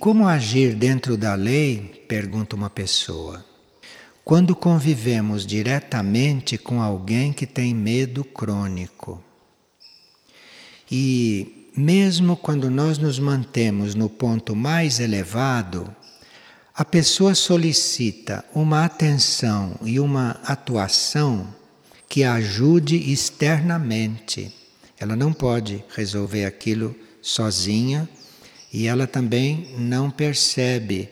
Como agir dentro da lei? pergunta uma pessoa. Quando convivemos diretamente com alguém que tem medo crônico. E mesmo quando nós nos mantemos no ponto mais elevado, a pessoa solicita uma atenção e uma atuação que ajude externamente. Ela não pode resolver aquilo sozinha e ela também não percebe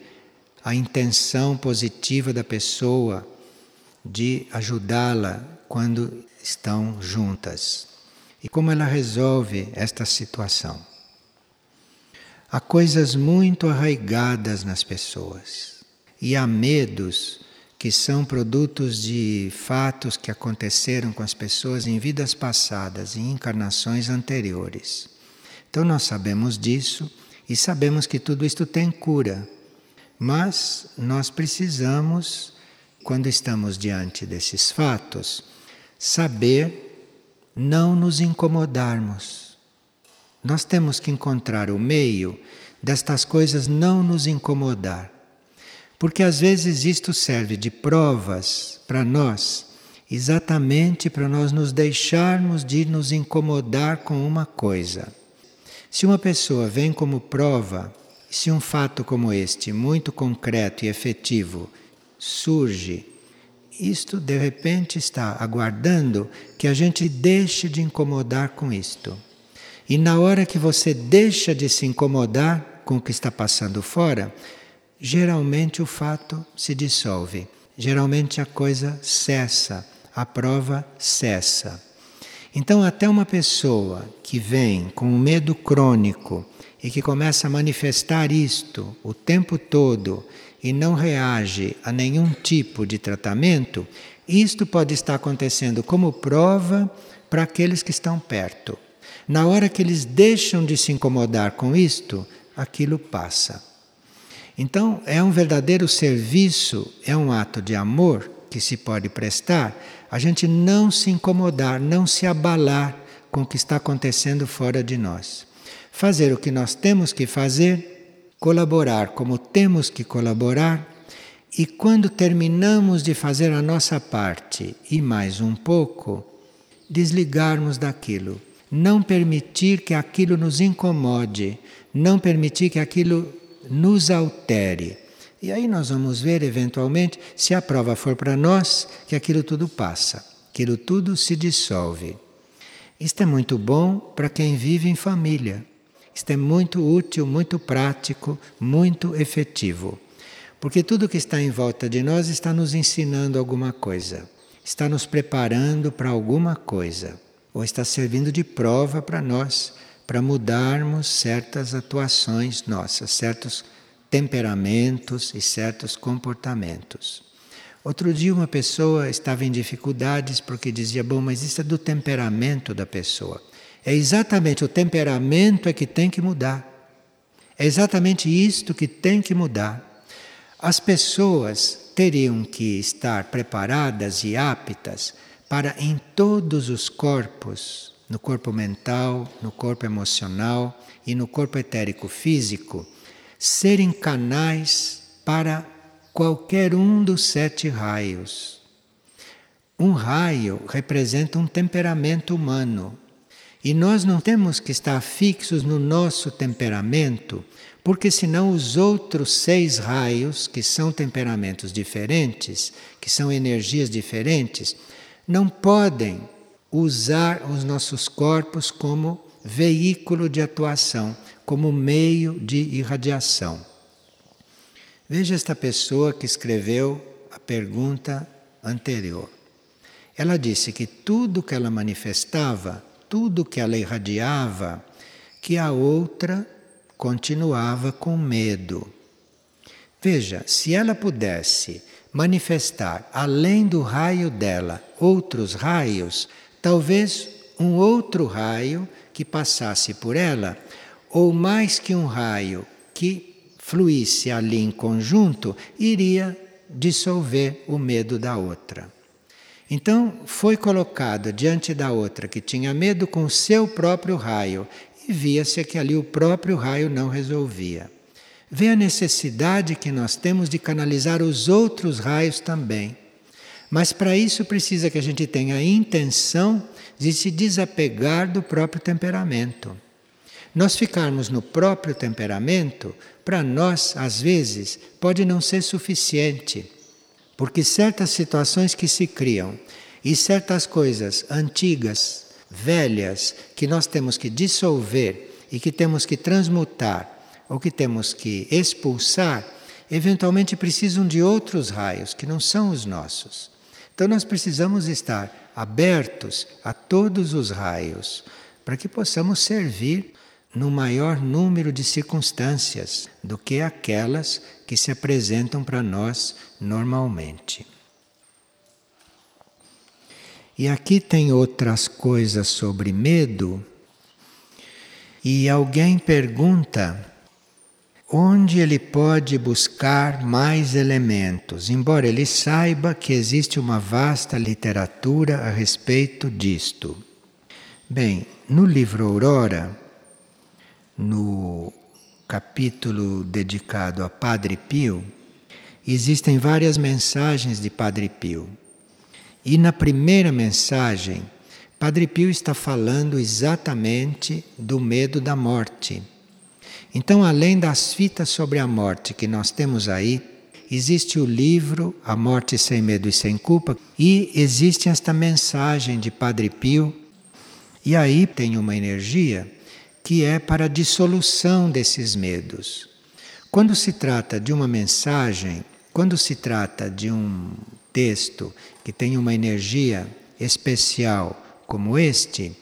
a intenção positiva da pessoa de ajudá-la quando estão juntas. E como ela resolve esta situação? Há coisas muito arraigadas nas pessoas e há medos que são produtos de fatos que aconteceram com as pessoas em vidas passadas, em encarnações anteriores. Então nós sabemos disso e sabemos que tudo isto tem cura. Mas nós precisamos, quando estamos diante desses fatos, saber não nos incomodarmos. Nós temos que encontrar o meio destas coisas não nos incomodar. Porque às vezes isto serve de provas para nós, exatamente para nós nos deixarmos de nos incomodar com uma coisa. Se uma pessoa vem como prova, se um fato como este, muito concreto e efetivo, surge, isto de repente está aguardando que a gente deixe de incomodar com isto. E na hora que você deixa de se incomodar com o que está passando fora, geralmente o fato se dissolve. Geralmente a coisa cessa, a prova cessa. Então, até uma pessoa que vem com um medo crônico e que começa a manifestar isto o tempo todo e não reage a nenhum tipo de tratamento, isto pode estar acontecendo como prova para aqueles que estão perto. Na hora que eles deixam de se incomodar com isto, aquilo passa. Então, é um verdadeiro serviço, é um ato de amor que se pode prestar a gente não se incomodar, não se abalar com o que está acontecendo fora de nós. Fazer o que nós temos que fazer, colaborar como temos que colaborar, e quando terminamos de fazer a nossa parte e mais um pouco, desligarmos daquilo. Não permitir que aquilo nos incomode, não permitir que aquilo nos altere e aí nós vamos ver, eventualmente, se a prova for para nós, que aquilo tudo passa, aquilo tudo se dissolve. Isto é muito bom para quem vive em família. Isto é muito útil, muito prático, muito efetivo. Porque tudo que está em volta de nós está nos ensinando alguma coisa, está nos preparando para alguma coisa, ou está servindo de prova para nós, para mudarmos certas atuações nossas, certos temperamentos e certos comportamentos. Outro dia uma pessoa estava em dificuldades porque dizia: "Bom, mas isso é do temperamento da pessoa". É exatamente o temperamento é que tem que mudar. É exatamente isto que tem que mudar. As pessoas teriam que estar preparadas e aptas para em todos os corpos, no corpo mental, no corpo emocional e no corpo etérico físico, serem canais para qualquer um dos sete raios. Um raio representa um temperamento humano. E nós não temos que estar fixos no nosso temperamento, porque senão os outros seis raios, que são temperamentos diferentes, que são energias diferentes, não podem usar os nossos corpos como veículo de atuação, como meio de irradiação. Veja esta pessoa que escreveu a pergunta anterior. Ela disse que tudo que ela manifestava, tudo que ela irradiava, que a outra continuava com medo. Veja, se ela pudesse manifestar além do raio dela outros raios, talvez um outro raio que passasse por ela ou mais que um raio que fluísse ali em conjunto, iria dissolver o medo da outra. Então, foi colocado diante da outra que tinha medo com seu próprio raio e via-se que ali o próprio raio não resolvia. vê a necessidade que nós temos de canalizar os outros raios também. Mas para isso precisa que a gente tenha a intenção de se desapegar do próprio temperamento. Nós ficarmos no próprio temperamento, para nós, às vezes, pode não ser suficiente. Porque certas situações que se criam e certas coisas antigas, velhas, que nós temos que dissolver e que temos que transmutar ou que temos que expulsar, eventualmente precisam de outros raios que não são os nossos. Então nós precisamos estar abertos a todos os raios para que possamos servir no maior número de circunstâncias do que aquelas que se apresentam para nós normalmente. E aqui tem outras coisas sobre medo. E alguém pergunta onde ele pode buscar mais elementos, embora ele saiba que existe uma vasta literatura a respeito disto. Bem, no livro Aurora, no capítulo dedicado a Padre Pio, existem várias mensagens de Padre Pio. E na primeira mensagem, Padre Pio está falando exatamente do medo da morte. Então, além das fitas sobre a morte que nós temos aí, existe o livro A Morte Sem Medo e Sem Culpa e existe esta mensagem de Padre Pio. E aí tem uma energia que é para a dissolução desses medos. Quando se trata de uma mensagem, quando se trata de um texto que tem uma energia especial como este,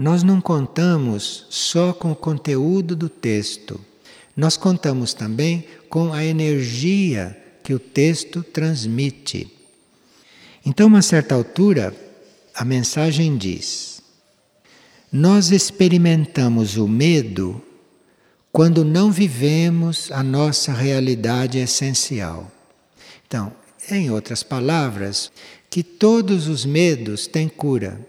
nós não contamos só com o conteúdo do texto, nós contamos também com a energia que o texto transmite. Então, uma certa altura, a mensagem diz: Nós experimentamos o medo quando não vivemos a nossa realidade essencial. Então, em outras palavras, que todos os medos têm cura.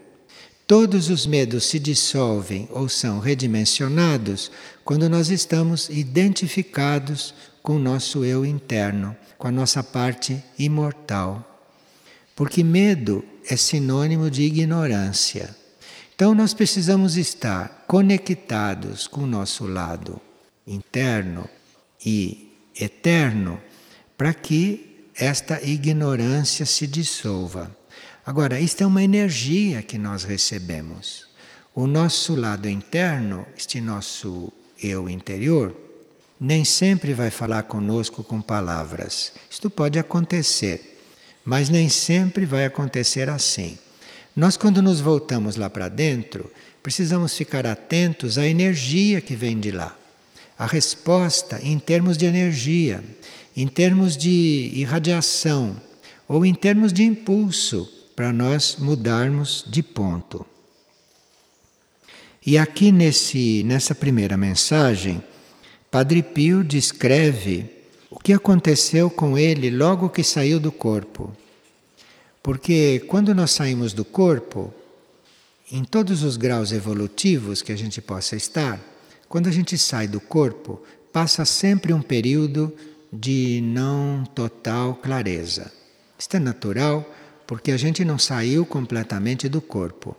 Todos os medos se dissolvem ou são redimensionados quando nós estamos identificados com o nosso eu interno, com a nossa parte imortal. Porque medo é sinônimo de ignorância. Então nós precisamos estar conectados com o nosso lado interno e eterno para que esta ignorância se dissolva. Agora, isto é uma energia que nós recebemos. O nosso lado interno, este nosso eu interior, nem sempre vai falar conosco com palavras. Isto pode acontecer, mas nem sempre vai acontecer assim. Nós, quando nos voltamos lá para dentro, precisamos ficar atentos à energia que vem de lá. A resposta em termos de energia em termos de irradiação ou em termos de impulso para nós mudarmos de ponto. E aqui nesse, nessa primeira mensagem, Padre Pio descreve o que aconteceu com ele logo que saiu do corpo. Porque quando nós saímos do corpo, em todos os graus evolutivos que a gente possa estar, quando a gente sai do corpo, passa sempre um período de não total clareza. Isto é natural porque a gente não saiu completamente do corpo.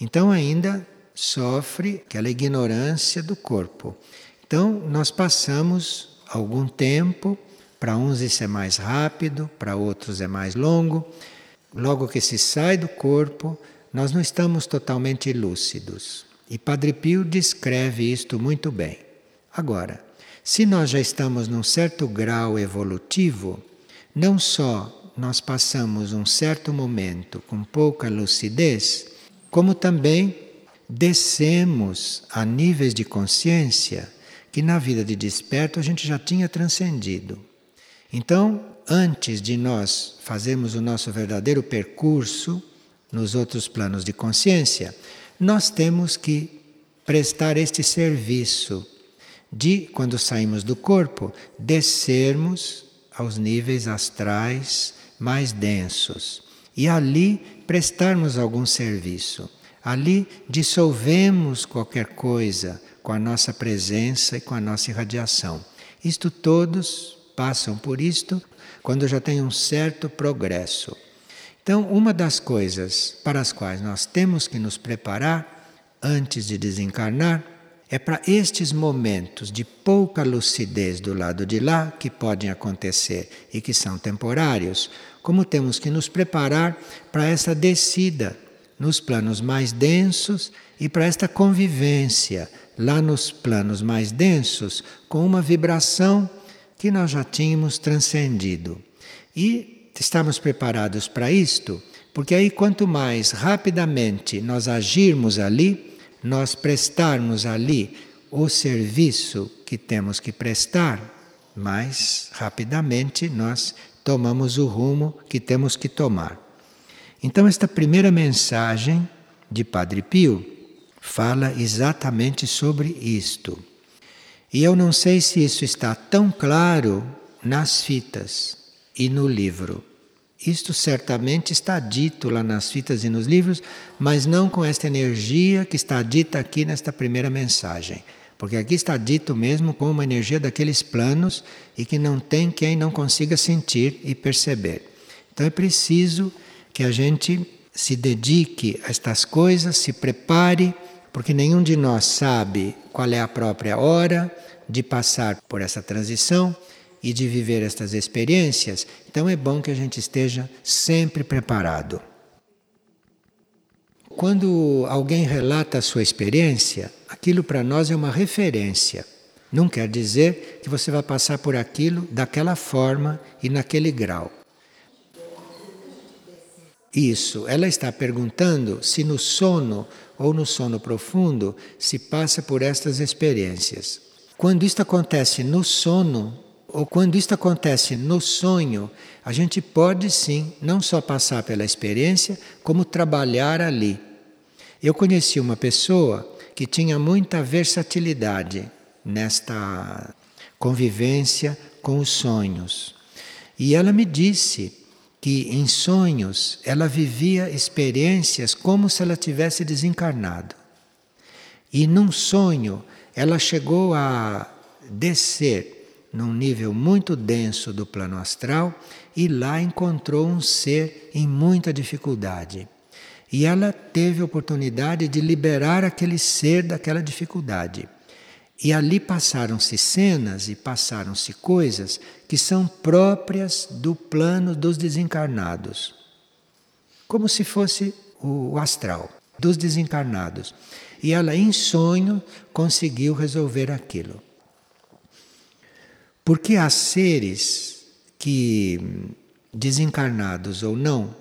Então ainda sofre aquela ignorância do corpo. Então nós passamos algum tempo, para uns isso é mais rápido, para outros é mais longo. Logo que se sai do corpo, nós não estamos totalmente lúcidos. E Padre Pio descreve isto muito bem. Agora, se nós já estamos num certo grau evolutivo, não só nós passamos um certo momento com pouca lucidez, como também descemos a níveis de consciência que na vida de desperto a gente já tinha transcendido. Então, antes de nós fazermos o nosso verdadeiro percurso nos outros planos de consciência, nós temos que prestar este serviço de, quando saímos do corpo, descermos aos níveis astrais mais densos e ali prestarmos algum serviço. Ali dissolvemos qualquer coisa com a nossa presença e com a nossa irradiação. Isto todos passam por isto quando já tem um certo progresso. Então, uma das coisas para as quais nós temos que nos preparar antes de desencarnar é para estes momentos de pouca lucidez do lado de lá que podem acontecer e que são temporários, como temos que nos preparar para essa descida nos planos mais densos e para esta convivência lá nos planos mais densos com uma vibração que nós já tínhamos transcendido. E estamos preparados para isto, porque aí quanto mais rapidamente nós agirmos ali, nós prestarmos ali o serviço que temos que prestar, mais rapidamente nós tomamos o rumo que temos que tomar. Então, esta primeira mensagem de Padre Pio fala exatamente sobre isto. E eu não sei se isso está tão claro nas fitas e no livro. Isto certamente está dito lá nas fitas e nos livros, mas não com esta energia que está dita aqui nesta primeira mensagem. Porque aqui está dito mesmo com uma energia daqueles planos e que não tem quem não consiga sentir e perceber. Então é preciso que a gente se dedique a estas coisas, se prepare, porque nenhum de nós sabe qual é a própria hora de passar por essa transição e de viver estas experiências, então é bom que a gente esteja sempre preparado. Quando alguém relata a sua experiência, aquilo para nós é uma referência. Não quer dizer que você vai passar por aquilo daquela forma e naquele grau. Isso, ela está perguntando se no sono ou no sono profundo se passa por estas experiências. Quando isto acontece no sono, ou quando isto acontece no sonho, a gente pode sim não só passar pela experiência, como trabalhar ali. Eu conheci uma pessoa que tinha muita versatilidade nesta convivência com os sonhos. E ela me disse que em sonhos ela vivia experiências como se ela tivesse desencarnado. E num sonho ela chegou a descer num nível muito denso do plano astral e lá encontrou um ser em muita dificuldade. E ela teve a oportunidade de liberar aquele ser daquela dificuldade. E ali passaram-se cenas e passaram-se coisas que são próprias do plano dos desencarnados. Como se fosse o astral dos desencarnados. E ela, em sonho, conseguiu resolver aquilo. Porque há seres que, desencarnados ou não,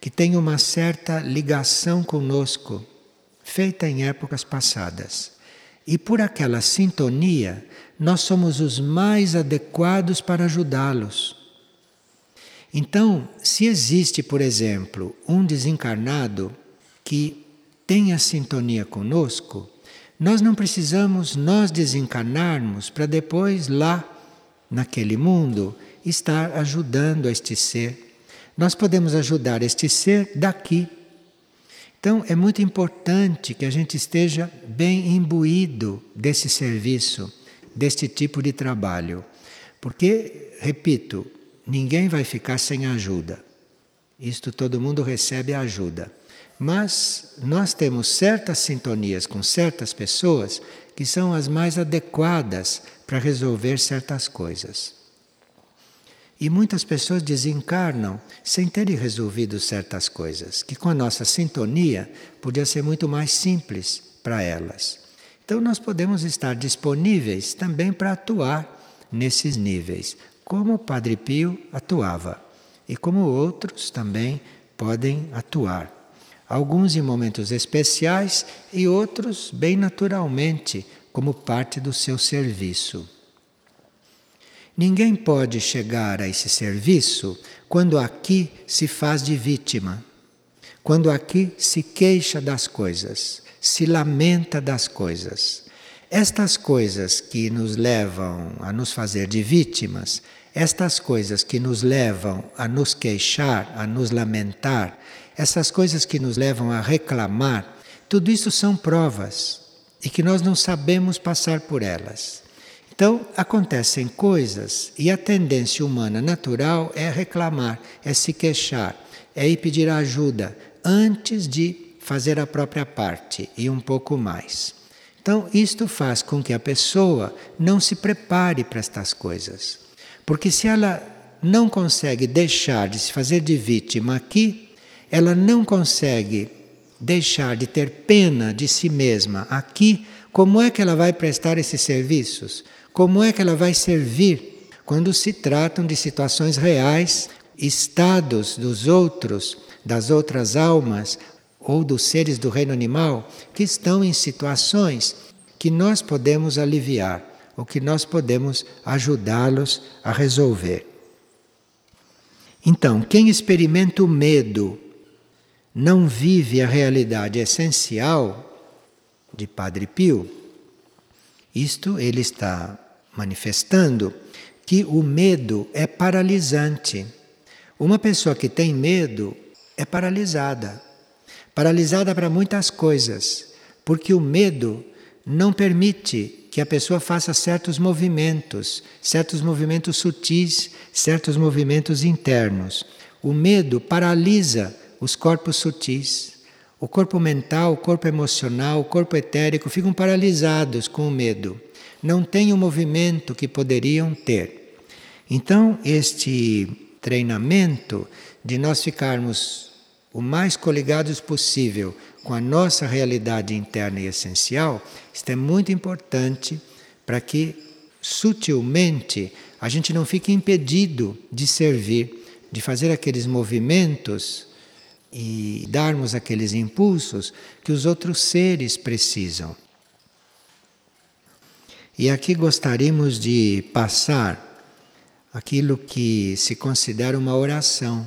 que têm uma certa ligação conosco, feita em épocas passadas. E por aquela sintonia, nós somos os mais adequados para ajudá-los. Então, se existe, por exemplo, um desencarnado que tenha sintonia conosco, nós não precisamos nós desencarnarmos para depois lá naquele mundo estar ajudando este ser. Nós podemos ajudar este ser daqui. Então é muito importante que a gente esteja bem imbuído desse serviço, deste tipo de trabalho. Porque, repito, ninguém vai ficar sem ajuda. Isto todo mundo recebe ajuda. Mas nós temos certas sintonias com certas pessoas que são as mais adequadas para resolver certas coisas. E muitas pessoas desencarnam sem terem resolvido certas coisas, que com a nossa sintonia podia ser muito mais simples para elas. Então nós podemos estar disponíveis também para atuar nesses níveis, como o Padre Pio atuava e como outros também podem atuar. Alguns em momentos especiais e outros bem naturalmente, como parte do seu serviço. Ninguém pode chegar a esse serviço quando aqui se faz de vítima, quando aqui se queixa das coisas, se lamenta das coisas. Estas coisas que nos levam a nos fazer de vítimas, estas coisas que nos levam a nos queixar, a nos lamentar, essas coisas que nos levam a reclamar, tudo isso são provas e que nós não sabemos passar por elas. Então, acontecem coisas e a tendência humana natural é reclamar, é se queixar, é ir pedir ajuda antes de fazer a própria parte e um pouco mais. Então, isto faz com que a pessoa não se prepare para estas coisas. Porque se ela não consegue deixar de se fazer de vítima aqui, ela não consegue deixar de ter pena de si mesma aqui, como é que ela vai prestar esses serviços? Como é que ela vai servir quando se tratam de situações reais, estados dos outros, das outras almas ou dos seres do reino animal que estão em situações que nós podemos aliviar, ou que nós podemos ajudá-los a resolver. Então, quem experimenta o medo não vive a realidade essencial de Padre Pio. Isto ele está manifestando que o medo é paralisante. Uma pessoa que tem medo é paralisada. Paralisada para muitas coisas, porque o medo não permite que a pessoa faça certos movimentos, certos movimentos sutis, certos movimentos internos. O medo paralisa os corpos sutis. O corpo mental, o corpo emocional, o corpo etérico ficam paralisados com o medo não têm o movimento que poderiam ter. Então, este treinamento de nós ficarmos o mais coligados possível com a nossa realidade interna e essencial, isto é muito importante para que sutilmente a gente não fique impedido de servir, de fazer aqueles movimentos e darmos aqueles impulsos que os outros seres precisam. E aqui gostaríamos de passar aquilo que se considera uma oração,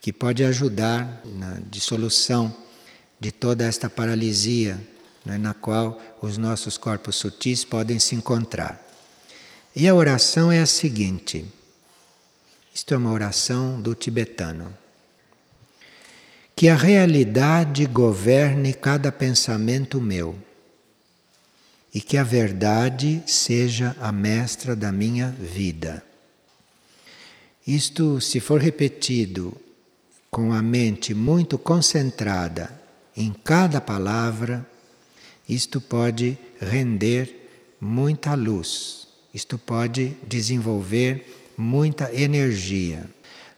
que pode ajudar na dissolução de toda esta paralisia né, na qual os nossos corpos sutis podem se encontrar. E a oração é a seguinte: isto é uma oração do tibetano. Que a realidade governe cada pensamento meu e que a verdade seja a mestra da minha vida. Isto, se for repetido com a mente muito concentrada em cada palavra, isto pode render muita luz, isto pode desenvolver muita energia.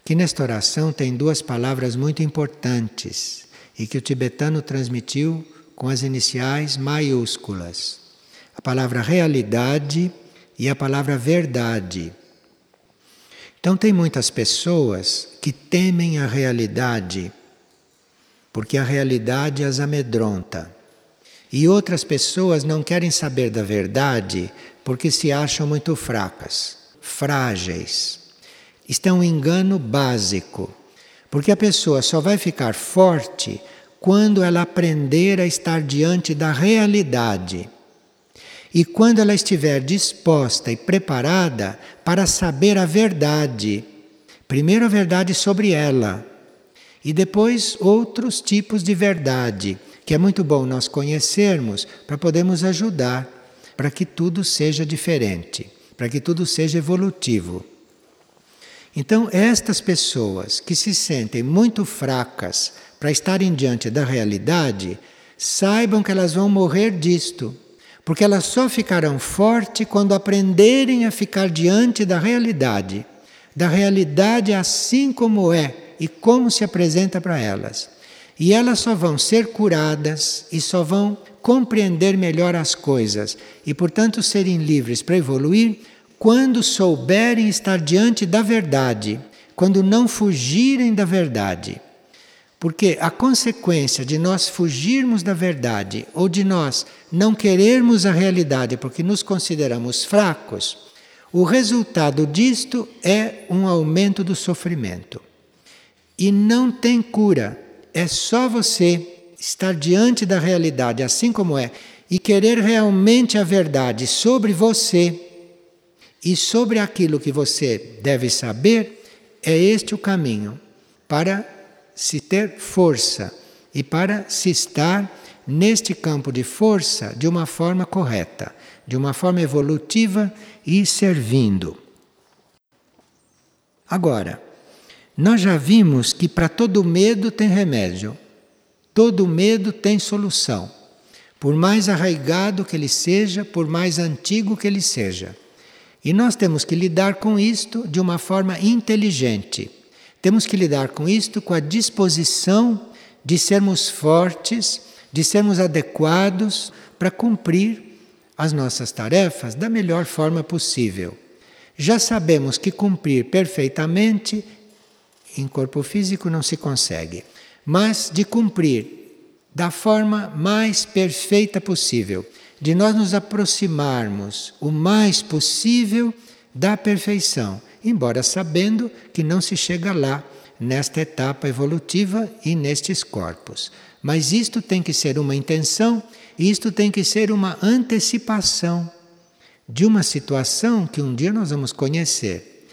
Que nesta oração tem duas palavras muito importantes e que o tibetano transmitiu com as iniciais maiúsculas a palavra realidade e a palavra verdade. Então, tem muitas pessoas que temem a realidade, porque a realidade as amedronta. E outras pessoas não querem saber da verdade porque se acham muito fracas, frágeis. Isto é um engano básico, porque a pessoa só vai ficar forte quando ela aprender a estar diante da realidade. E quando ela estiver disposta e preparada para saber a verdade, primeiro a verdade sobre ela, e depois outros tipos de verdade, que é muito bom nós conhecermos para podermos ajudar para que tudo seja diferente, para que tudo seja evolutivo. Então, estas pessoas que se sentem muito fracas para estarem diante da realidade, saibam que elas vão morrer disto porque elas só ficarão fortes quando aprenderem a ficar diante da realidade, da realidade assim como é e como se apresenta para elas. E elas só vão ser curadas e só vão compreender melhor as coisas e, portanto, serem livres para evoluir quando souberem estar diante da verdade, quando não fugirem da verdade. Porque a consequência de nós fugirmos da verdade ou de nós não querermos a realidade porque nos consideramos fracos, o resultado disto é um aumento do sofrimento. E não tem cura. É só você estar diante da realidade assim como é e querer realmente a verdade sobre você e sobre aquilo que você deve saber, é este o caminho para se ter força e para se estar neste campo de força de uma forma correta, de uma forma evolutiva e servindo. Agora, nós já vimos que para todo medo tem remédio, todo medo tem solução, por mais arraigado que ele seja, por mais antigo que ele seja. E nós temos que lidar com isto de uma forma inteligente. Temos que lidar com isto com a disposição de sermos fortes, de sermos adequados para cumprir as nossas tarefas da melhor forma possível. Já sabemos que cumprir perfeitamente em corpo físico não se consegue, mas de cumprir da forma mais perfeita possível de nós nos aproximarmos o mais possível da perfeição, embora sabendo que não se chega lá nesta etapa evolutiva e nestes corpos. Mas isto tem que ser uma intenção, isto tem que ser uma antecipação de uma situação que um dia nós vamos conhecer.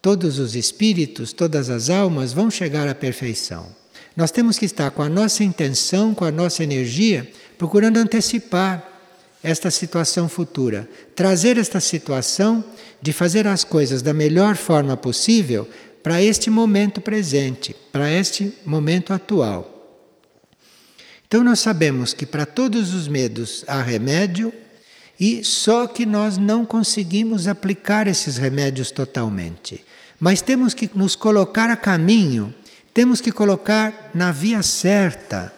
Todos os espíritos, todas as almas vão chegar à perfeição. Nós temos que estar com a nossa intenção, com a nossa energia procurando antecipar esta situação futura, trazer esta situação de fazer as coisas da melhor forma possível para este momento presente, para este momento atual. Então nós sabemos que para todos os medos há remédio e só que nós não conseguimos aplicar esses remédios totalmente. Mas temos que nos colocar a caminho, temos que colocar na via certa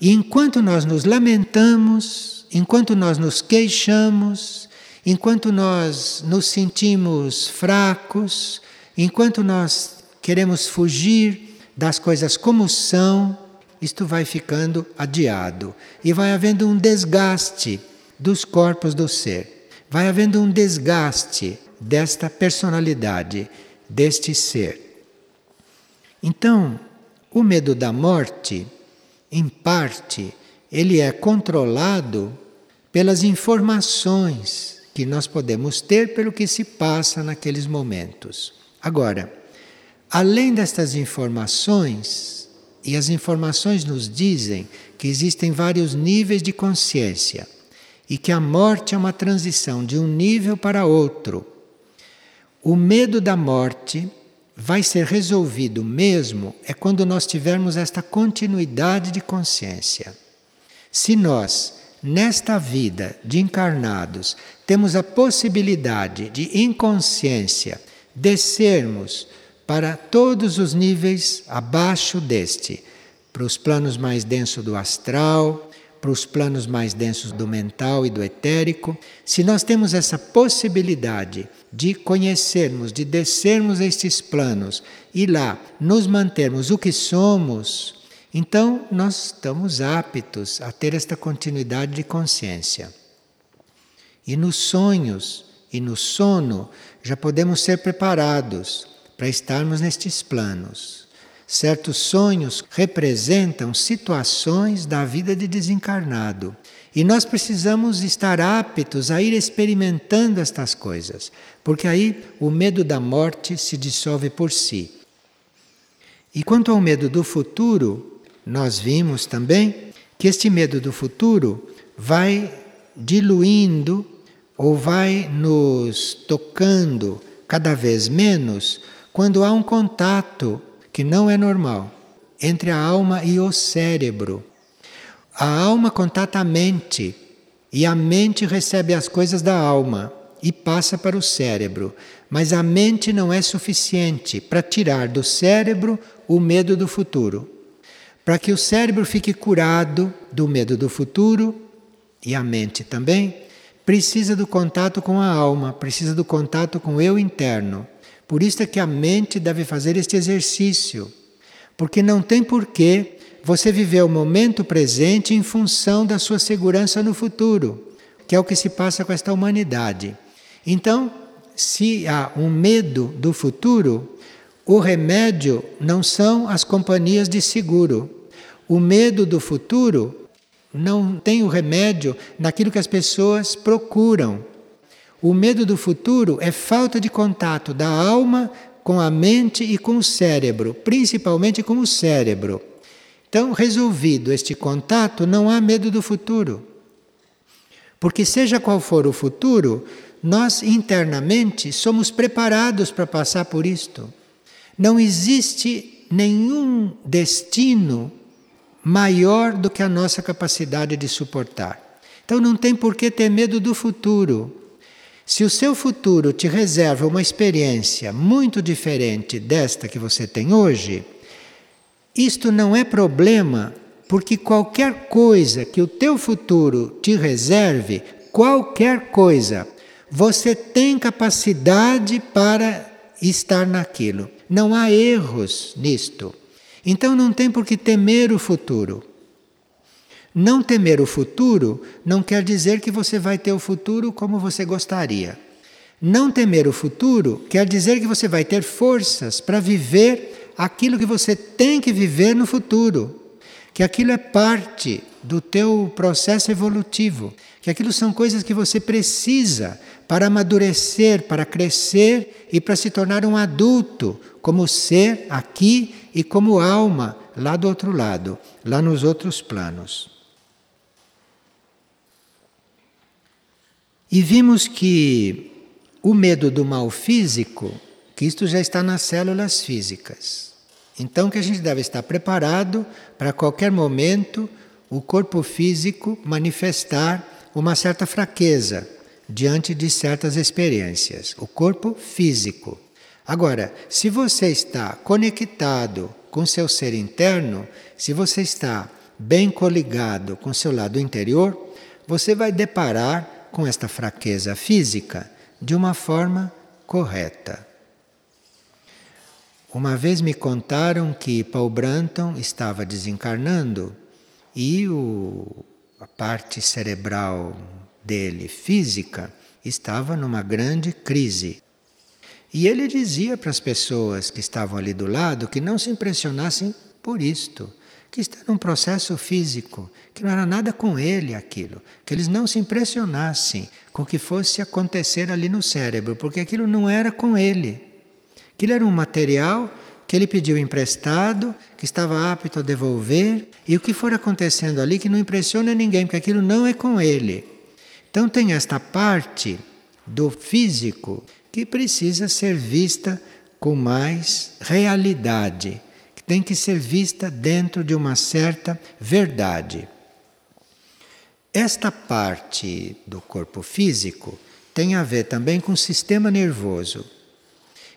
e enquanto nós nos lamentamos, enquanto nós nos queixamos, enquanto nós nos sentimos fracos, enquanto nós queremos fugir das coisas como são, isto vai ficando adiado e vai havendo um desgaste dos corpos do ser. Vai havendo um desgaste desta personalidade, deste ser. Então, o medo da morte em parte, ele é controlado pelas informações que nós podemos ter pelo que se passa naqueles momentos. Agora, além destas informações, e as informações nos dizem que existem vários níveis de consciência e que a morte é uma transição de um nível para outro. O medo da morte vai ser resolvido mesmo é quando nós tivermos esta continuidade de consciência. Se nós, nesta vida de encarnados, temos a possibilidade de inconsciência descermos para todos os níveis abaixo deste, para os planos mais densos do astral, para os planos mais densos do mental e do etérico, se nós temos essa possibilidade de conhecermos, de descermos estes planos e lá nos mantermos o que somos, então nós estamos aptos a ter esta continuidade de consciência. E nos sonhos e no sono já podemos ser preparados para estarmos nestes planos. Certos sonhos representam situações da vida de desencarnado. E nós precisamos estar aptos a ir experimentando estas coisas, porque aí o medo da morte se dissolve por si. E quanto ao medo do futuro, nós vimos também que este medo do futuro vai diluindo ou vai nos tocando cada vez menos quando há um contato que não é normal entre a alma e o cérebro. A alma contata a mente e a mente recebe as coisas da alma e passa para o cérebro. Mas a mente não é suficiente para tirar do cérebro o medo do futuro. Para que o cérebro fique curado do medo do futuro e a mente também, precisa do contato com a alma, precisa do contato com o eu interno. Por isso é que a mente deve fazer este exercício, porque não tem porquê você viver o momento presente em função da sua segurança no futuro, que é o que se passa com esta humanidade. Então, se há um medo do futuro, o remédio não são as companhias de seguro. O medo do futuro não tem o remédio naquilo que as pessoas procuram. O medo do futuro é falta de contato da alma com a mente e com o cérebro, principalmente com o cérebro, Então, resolvido este contato, não há medo do futuro. Porque, seja qual for o futuro, nós internamente somos preparados para passar por isto. Não existe nenhum destino maior do que a nossa capacidade de suportar. Então não tem por que ter medo do futuro. Se o seu futuro te reserva uma experiência muito diferente desta que você tem hoje, isto não é problema, porque qualquer coisa que o teu futuro te reserve, qualquer coisa, você tem capacidade para estar naquilo. Não há erros nisto. Então não tem por que temer o futuro. Não temer o futuro não quer dizer que você vai ter o futuro como você gostaria. Não temer o futuro quer dizer que você vai ter forças para viver aquilo que você tem que viver no futuro. Que aquilo é parte do teu processo evolutivo, que aquilo são coisas que você precisa para amadurecer, para crescer e para se tornar um adulto, como ser aqui e como alma lá do outro lado, lá nos outros planos. E vimos que o medo do mal físico, que isto já está nas células físicas. Então que a gente deve estar preparado para qualquer momento o corpo físico manifestar uma certa fraqueza diante de certas experiências, o corpo físico. Agora, se você está conectado com seu ser interno, se você está bem coligado com seu lado interior, você vai deparar com esta fraqueza física de uma forma correta. Uma vez me contaram que Paul Branton estava desencarnando e o, a parte cerebral dele, física, estava numa grande crise. E ele dizia para as pessoas que estavam ali do lado que não se impressionassem por isto, que está num processo físico, que não era nada com ele aquilo, que eles não se impressionassem com o que fosse acontecer ali no cérebro, porque aquilo não era com ele. Aquilo era um material que ele pediu emprestado, que estava apto a devolver, e o que for acontecendo ali que não impressiona ninguém, porque aquilo não é com ele. Então tem esta parte do físico que precisa ser vista com mais realidade, tem que ser vista dentro de uma certa verdade. Esta parte do corpo físico tem a ver também com o sistema nervoso.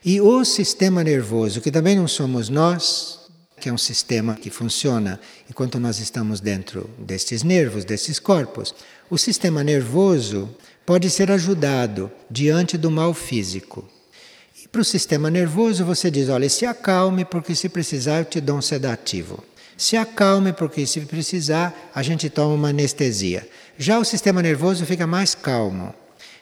E o sistema nervoso, que também não somos nós, que é um sistema que funciona enquanto nós estamos dentro destes nervos, desses corpos, o sistema nervoso pode ser ajudado diante do mal físico. Para o sistema nervoso você diz: olha, se acalme, porque se precisar eu te dou um sedativo. Se acalme, porque se precisar a gente toma uma anestesia. Já o sistema nervoso fica mais calmo.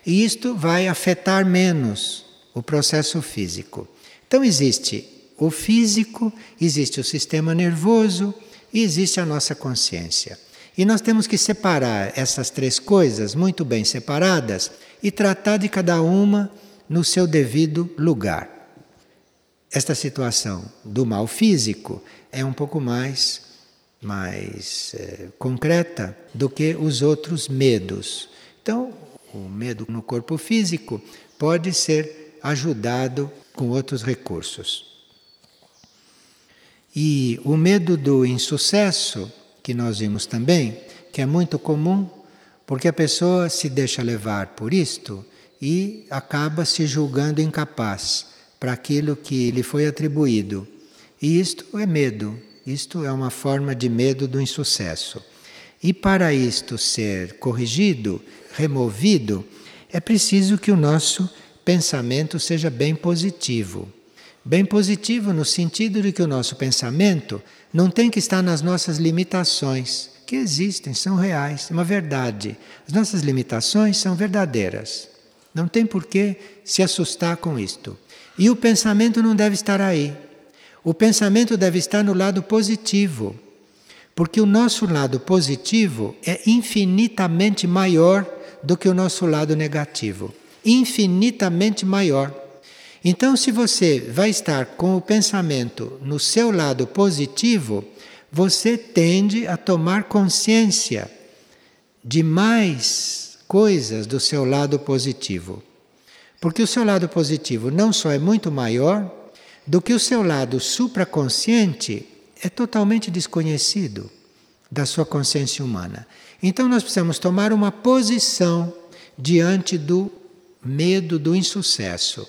E isto vai afetar menos o processo físico. Então existe o físico, existe o sistema nervoso e existe a nossa consciência. E nós temos que separar essas três coisas muito bem separadas e tratar de cada uma no seu devido lugar. Esta situação do mal físico é um pouco mais, mais é, concreta do que os outros medos. Então, o medo no corpo físico pode ser ajudado com outros recursos. E o medo do insucesso que nós vimos também, que é muito comum, porque a pessoa se deixa levar por isto e acaba se julgando incapaz para aquilo que lhe foi atribuído. E isto é medo, isto é uma forma de medo do insucesso. E para isto ser corrigido, removido, é preciso que o nosso pensamento seja bem positivo. Bem positivo no sentido de que o nosso pensamento não tem que estar nas nossas limitações, que existem, são reais, é uma verdade. As nossas limitações são verdadeiras. Não tem por que se assustar com isto. E o pensamento não deve estar aí. O pensamento deve estar no lado positivo. Porque o nosso lado positivo é infinitamente maior do que o nosso lado negativo. Infinitamente maior. Então, se você vai estar com o pensamento no seu lado positivo, você tende a tomar consciência de mais coisas do seu lado positivo. Porque o seu lado positivo não só é muito maior do que o seu lado supraconsciente é totalmente desconhecido da sua consciência humana. Então nós precisamos tomar uma posição diante do medo do insucesso,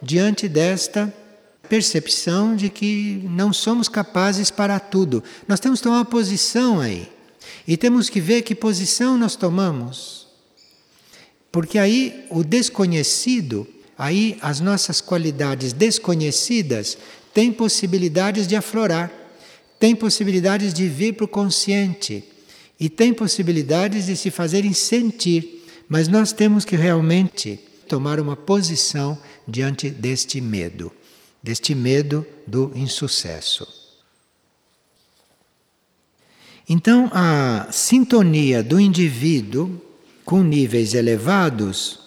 diante desta percepção de que não somos capazes para tudo. Nós temos que tomar uma posição aí. E temos que ver que posição nós tomamos. Porque aí o desconhecido, aí as nossas qualidades desconhecidas têm possibilidades de aflorar, têm possibilidades de vir para o consciente e têm possibilidades de se fazerem sentir. Mas nós temos que realmente tomar uma posição diante deste medo, deste medo do insucesso. Então, a sintonia do indivíduo com níveis elevados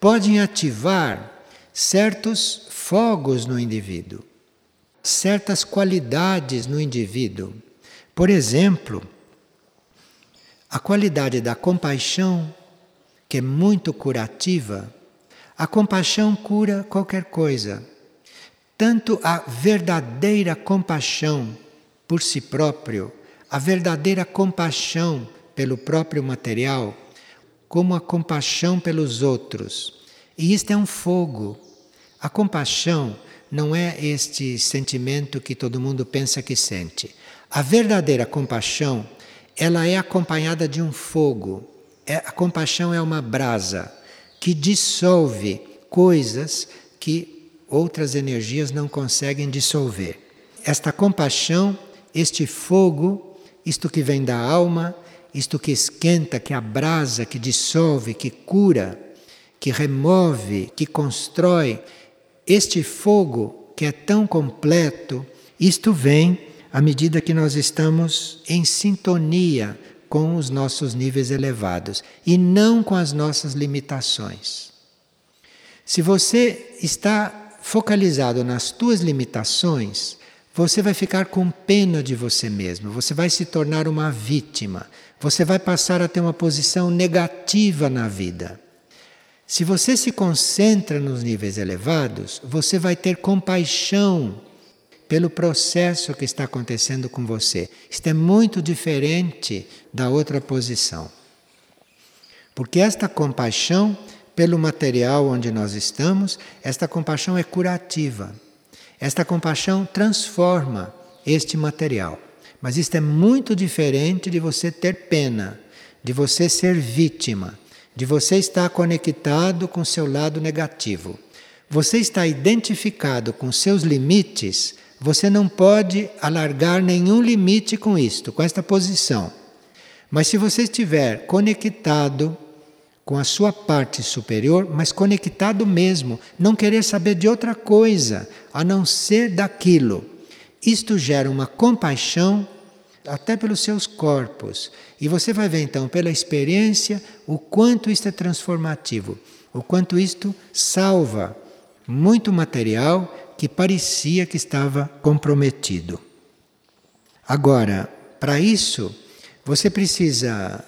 podem ativar certos fogos no indivíduo, certas qualidades no indivíduo. Por exemplo, a qualidade da compaixão, que é muito curativa, a compaixão cura qualquer coisa. Tanto a verdadeira compaixão por si próprio, a verdadeira compaixão pelo próprio material, como a compaixão pelos outros. E isto é um fogo. A compaixão não é este sentimento que todo mundo pensa que sente. A verdadeira compaixão, ela é acompanhada de um fogo. É, a compaixão é uma brasa que dissolve coisas que outras energias não conseguem dissolver. Esta compaixão, este fogo, isto que vem da alma, isto que esquenta, que abrasa, que dissolve, que cura, que remove, que constrói, este fogo que é tão completo, isto vem à medida que nós estamos em sintonia com os nossos níveis elevados e não com as nossas limitações. Se você está focalizado nas tuas limitações, você vai ficar com pena de você mesmo, você vai se tornar uma vítima, você vai passar a ter uma posição negativa na vida. Se você se concentra nos níveis elevados, você vai ter compaixão pelo processo que está acontecendo com você. Isto é muito diferente da outra posição. Porque esta compaixão pelo material onde nós estamos, esta compaixão é curativa. Esta compaixão transforma este material. Mas isto é muito diferente de você ter pena, de você ser vítima, de você estar conectado com seu lado negativo. Você está identificado com seus limites você não pode alargar nenhum limite com isto, com esta posição. Mas se você estiver conectado com a sua parte superior, mas conectado mesmo, não querer saber de outra coisa a não ser daquilo, isto gera uma compaixão até pelos seus corpos. E você vai ver então pela experiência o quanto isto é transformativo, o quanto isto salva muito material que parecia que estava comprometido. Agora, para isso, você precisa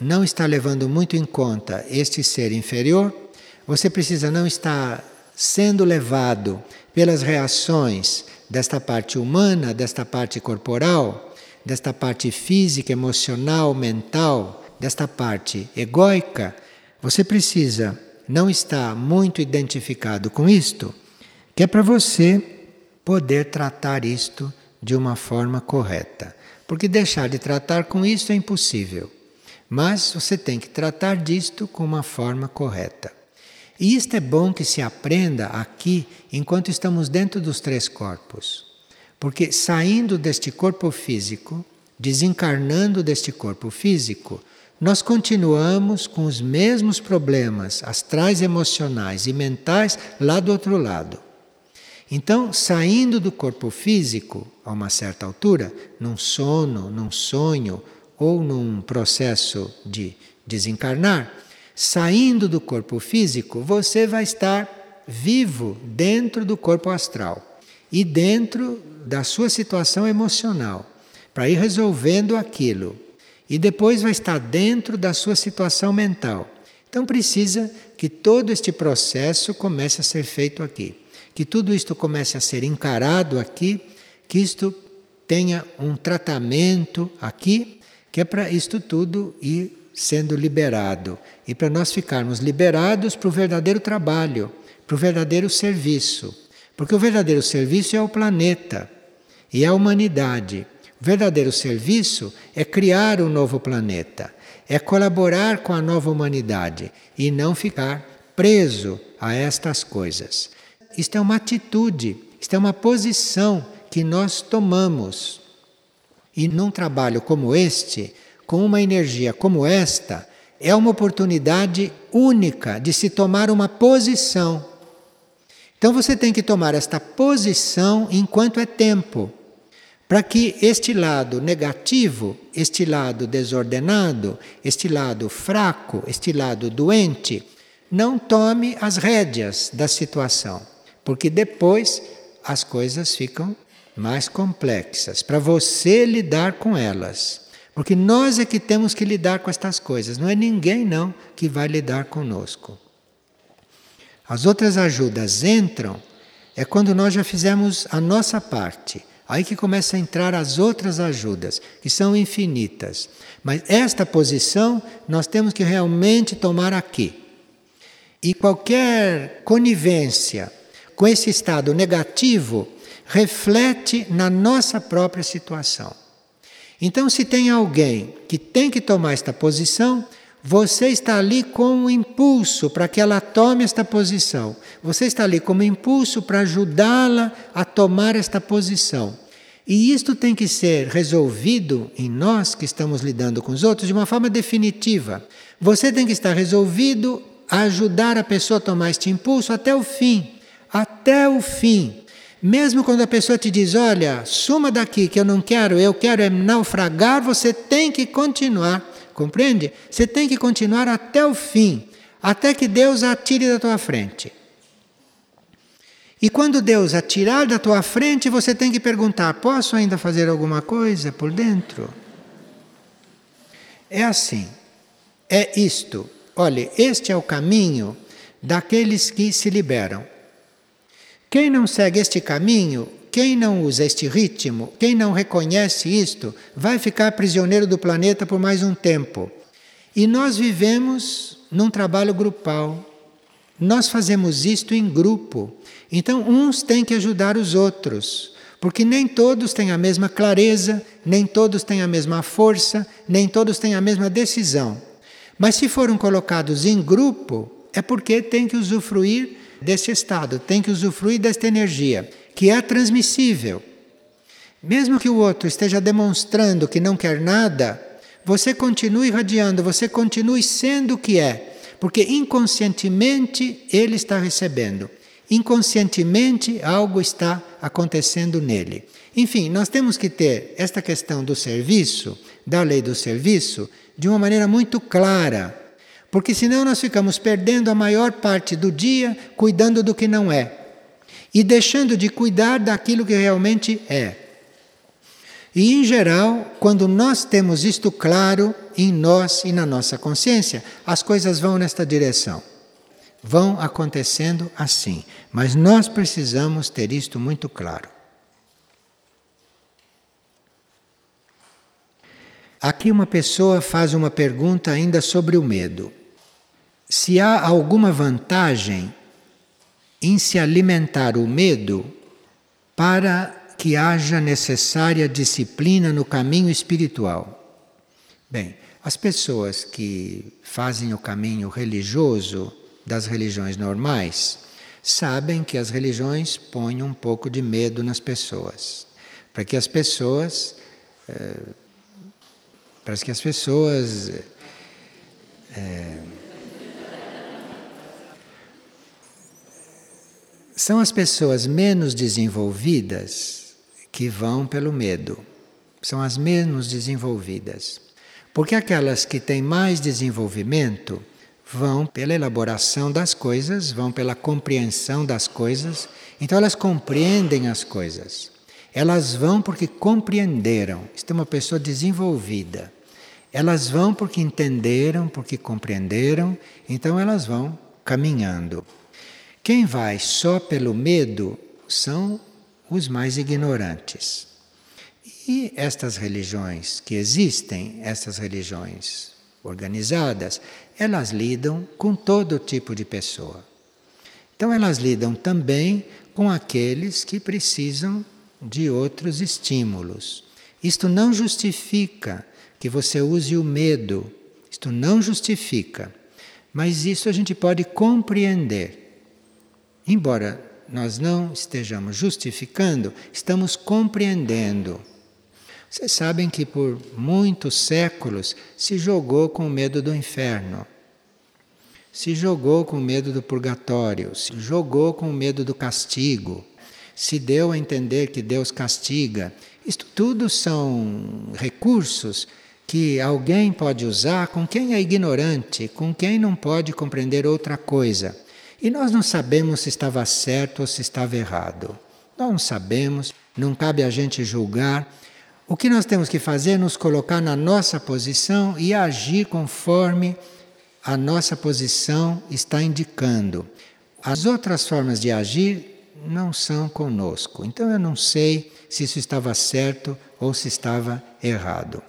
não estar levando muito em conta este ser inferior, você precisa não estar sendo levado pelas reações desta parte humana, desta parte corporal, desta parte física, emocional, mental, desta parte egóica, você precisa não estar muito identificado com isto que é para você poder tratar isto de uma forma correta. Porque deixar de tratar com isso é impossível. Mas você tem que tratar disto com uma forma correta. E isto é bom que se aprenda aqui enquanto estamos dentro dos três corpos. Porque saindo deste corpo físico, desencarnando deste corpo físico, nós continuamos com os mesmos problemas astrais, emocionais e mentais lá do outro lado. Então, saindo do corpo físico a uma certa altura, num sono, num sonho ou num processo de desencarnar, saindo do corpo físico, você vai estar vivo dentro do corpo astral e dentro da sua situação emocional. para ir resolvendo aquilo. E depois vai estar dentro da sua situação mental. Então precisa que todo este processo comece a ser feito aqui. Que tudo isto comece a ser encarado aqui, que isto tenha um tratamento aqui, que é para isto tudo ir sendo liberado. E para nós ficarmos liberados para o verdadeiro trabalho, para o verdadeiro serviço. Porque o verdadeiro serviço é o planeta e a humanidade. O verdadeiro serviço é criar um novo planeta, é colaborar com a nova humanidade e não ficar preso a estas coisas. Isto é uma atitude, isto é uma posição que nós tomamos. E num trabalho como este, com uma energia como esta, é uma oportunidade única de se tomar uma posição. Então você tem que tomar esta posição enquanto é tempo, para que este lado negativo, este lado desordenado, este lado fraco, este lado doente, não tome as rédeas da situação, porque depois as coisas ficam mais complexas para você lidar com elas. Porque nós é que temos que lidar com estas coisas, não é ninguém não que vai lidar conosco. As outras ajudas entram é quando nós já fizemos a nossa parte. Aí que começa a entrar as outras ajudas, que são infinitas. Mas esta posição nós temos que realmente tomar aqui. E qualquer conivência com esse estado negativo reflete na nossa própria situação. Então, se tem alguém que tem que tomar esta posição, você está ali com um impulso para que ela tome esta posição. Você está ali como impulso para ajudá-la a tomar esta posição. E isto tem que ser resolvido em nós que estamos lidando com os outros de uma forma definitiva. Você tem que estar resolvido a ajudar a pessoa a tomar este impulso até o fim. Até o fim. Mesmo quando a pessoa te diz, olha, suma daqui que eu não quero, eu quero é naufragar, você tem que continuar, compreende? Você tem que continuar até o fim, até que Deus a atire da tua frente. E quando Deus atirar da tua frente, você tem que perguntar: posso ainda fazer alguma coisa por dentro? É assim, é isto. Olhe, este é o caminho daqueles que se liberam. Quem não segue este caminho, quem não usa este ritmo, quem não reconhece isto, vai ficar prisioneiro do planeta por mais um tempo. E nós vivemos num trabalho grupal. Nós fazemos isto em grupo. Então, uns têm que ajudar os outros, porque nem todos têm a mesma clareza, nem todos têm a mesma força, nem todos têm a mesma decisão. Mas se foram colocados em grupo, é porque têm que usufruir deste estado, tem que usufruir desta energia, que é transmissível. Mesmo que o outro esteja demonstrando que não quer nada, você continue irradiando, você continue sendo o que é, porque inconscientemente ele está recebendo. Inconscientemente algo está acontecendo nele. Enfim, nós temos que ter esta questão do serviço, da lei do serviço, de uma maneira muito clara porque senão nós ficamos perdendo a maior parte do dia cuidando do que não é e deixando de cuidar daquilo que realmente é. E em geral, quando nós temos isto claro em nós e na nossa consciência, as coisas vão nesta direção. Vão acontecendo assim. Mas nós precisamos ter isto muito claro. Aqui uma pessoa faz uma pergunta ainda sobre o medo se há alguma vantagem em se alimentar o medo para que haja necessária disciplina no caminho espiritual. Bem, as pessoas que fazem o caminho religioso das religiões normais sabem que as religiões põem um pouco de medo nas pessoas, para que as pessoas, é, para que as pessoas é, São as pessoas menos desenvolvidas que vão pelo medo. São as menos desenvolvidas. Porque aquelas que têm mais desenvolvimento vão pela elaboração das coisas, vão pela compreensão das coisas, então elas compreendem as coisas. Elas vão porque compreenderam. Isto é uma pessoa desenvolvida. Elas vão porque entenderam, porque compreenderam, então elas vão caminhando. Quem vai só pelo medo são os mais ignorantes. E estas religiões que existem, estas religiões organizadas, elas lidam com todo tipo de pessoa. Então, elas lidam também com aqueles que precisam de outros estímulos. Isto não justifica que você use o medo, isto não justifica, mas isso a gente pode compreender. Embora nós não estejamos justificando, estamos compreendendo. Vocês sabem que por muitos séculos se jogou com o medo do inferno, se jogou com o medo do purgatório, se jogou com o medo do castigo, se deu a entender que Deus castiga. Isto tudo são recursos que alguém pode usar com quem é ignorante, com quem não pode compreender outra coisa. E nós não sabemos se estava certo ou se estava errado. Nós não sabemos, não cabe a gente julgar. O que nós temos que fazer é nos colocar na nossa posição e agir conforme a nossa posição está indicando. As outras formas de agir não são conosco. Então eu não sei se isso estava certo ou se estava errado.